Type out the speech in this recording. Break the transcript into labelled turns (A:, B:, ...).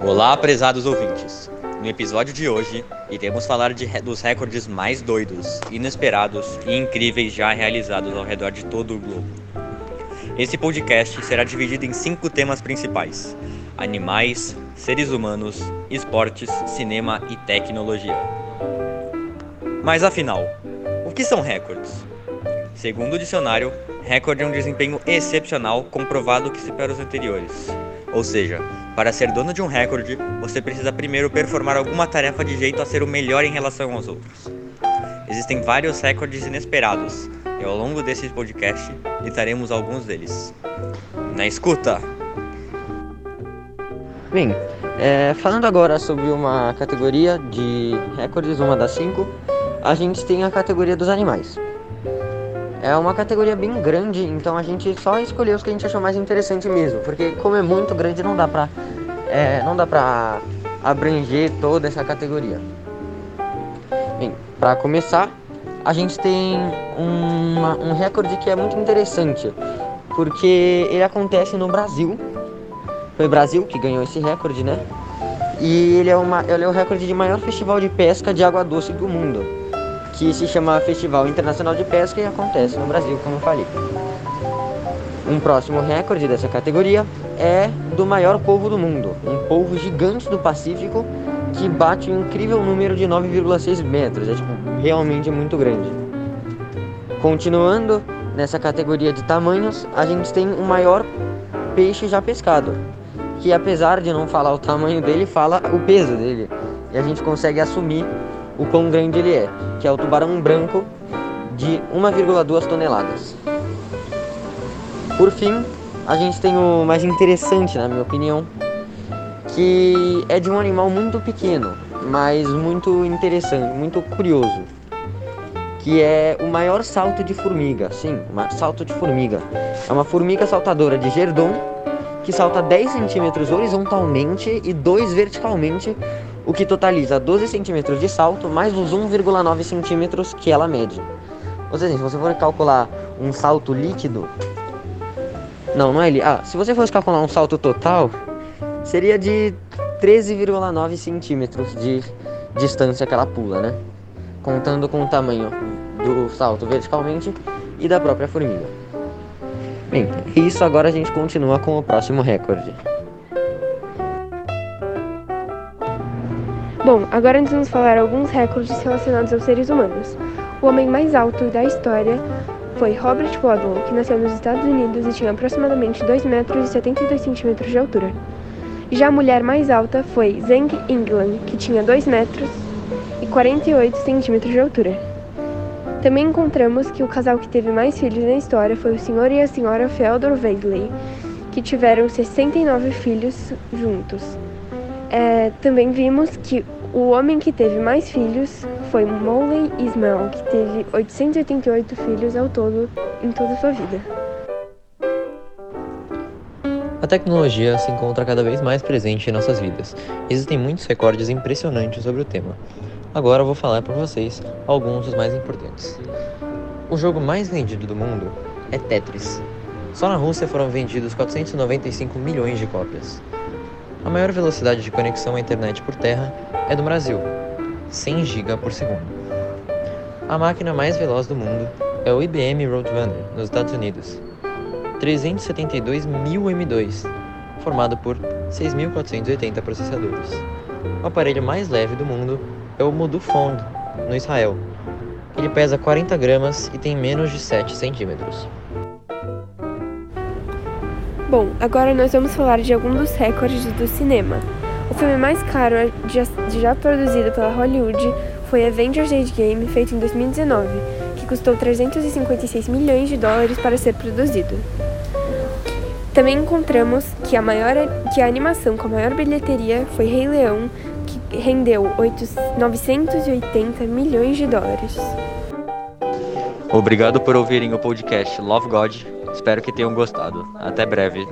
A: Olá, prezados ouvintes. No episódio de hoje, iremos falar de, dos recordes mais doidos, inesperados e incríveis já realizados ao redor de todo o globo. Esse podcast será dividido em cinco temas principais: animais, seres humanos, esportes, cinema e tecnologia. Mas afinal, o que são recordes? Segundo o dicionário, recorde é um desempenho excepcional comprovado que supera os anteriores. Ou seja, para ser dono de um recorde, você precisa primeiro performar alguma tarefa de jeito a ser o melhor em relação aos outros. Existem vários recordes inesperados, e ao longo desse podcast citaremos alguns deles. Na escuta!
B: Bem, é, falando agora sobre uma categoria de recordes, uma das cinco, a gente tem a categoria dos animais. É uma categoria bem grande, então a gente só escolheu os que a gente achou mais interessante mesmo, porque como é muito grande não dá pra, é, não dá pra abranger toda essa categoria. Bem, para começar, a gente tem uma, um recorde que é muito interessante, porque ele acontece no Brasil. Foi o Brasil que ganhou esse recorde, né? E ele é, uma, ele é o recorde de maior festival de pesca de água doce do mundo que se chama Festival Internacional de Pesca e acontece no Brasil, como eu falei. Um próximo recorde dessa categoria é do maior polvo do mundo, um polvo gigante do Pacífico que bate um incrível número de 9,6 metros, é tipo, realmente muito grande. Continuando nessa categoria de tamanhos, a gente tem o maior peixe já pescado, que apesar de não falar o tamanho dele, fala o peso dele. E a gente consegue assumir o quão grande ele é, que é o tubarão branco de 1,2 toneladas. Por fim, a gente tem o mais interessante, na minha opinião, que é de um animal muito pequeno, mas muito interessante, muito curioso, que é o maior salto de formiga. Sim, salto de formiga. É uma formiga saltadora de Gerdon que salta 10 centímetros horizontalmente e 2 verticalmente o que totaliza 12 centímetros de salto mais os 1,9 centímetros que ela mede. Ou seja, se você for calcular um salto líquido, não, não é ele. Ah, se você fosse calcular um salto total, seria de 13,9 centímetros de distância que ela pula, né? Contando com o tamanho do salto verticalmente e da própria formiga. Bem, isso agora a gente continua com o próximo recorde.
C: Bom, agora nós vamos falar alguns recordes relacionados aos seres humanos. O homem mais alto da história foi Robert Wadlow, que nasceu nos Estados Unidos e tinha aproximadamente 2 metros e 72 centímetros de altura. Já a mulher mais alta foi Zhang England, que tinha 2 metros e 48 centímetros de altura. Também encontramos que o casal que teve mais filhos na história foi o senhor e a senhora Feodor Weigley, que tiveram 69 filhos juntos. É, também vimos que o homem que teve mais filhos foi Molly Ismail, que teve 888 filhos ao todo em toda sua vida.
D: A tecnologia se encontra cada vez mais presente em nossas vidas. Existem muitos recordes impressionantes sobre o tema. Agora vou falar para vocês alguns dos mais importantes. O jogo mais vendido do mundo é Tetris. Só na Rússia foram vendidos 495 milhões de cópias. A maior velocidade de conexão à internet por terra é do Brasil, 100 GB por segundo. A máquina mais veloz do mundo é o IBM Roadrunner, nos Estados Unidos, 372 mil M2, formado por 6.480 processadores. O aparelho mais leve do mundo é o Modufond, no Israel. Ele pesa 40 gramas e tem menos de 7 centímetros.
C: Bom, agora nós vamos falar de alguns dos recordes do cinema. O filme mais caro já, produzido pela Hollywood foi Avengers Endgame, feito em 2019, que custou 356 milhões de dólares para ser produzido. Também encontramos que a, maior, que a animação com a maior bilheteria foi Rei Leão, que rendeu 8, 980 milhões de dólares.
A: Obrigado por ouvirem o podcast Love God Espero que tenham gostado. Até breve.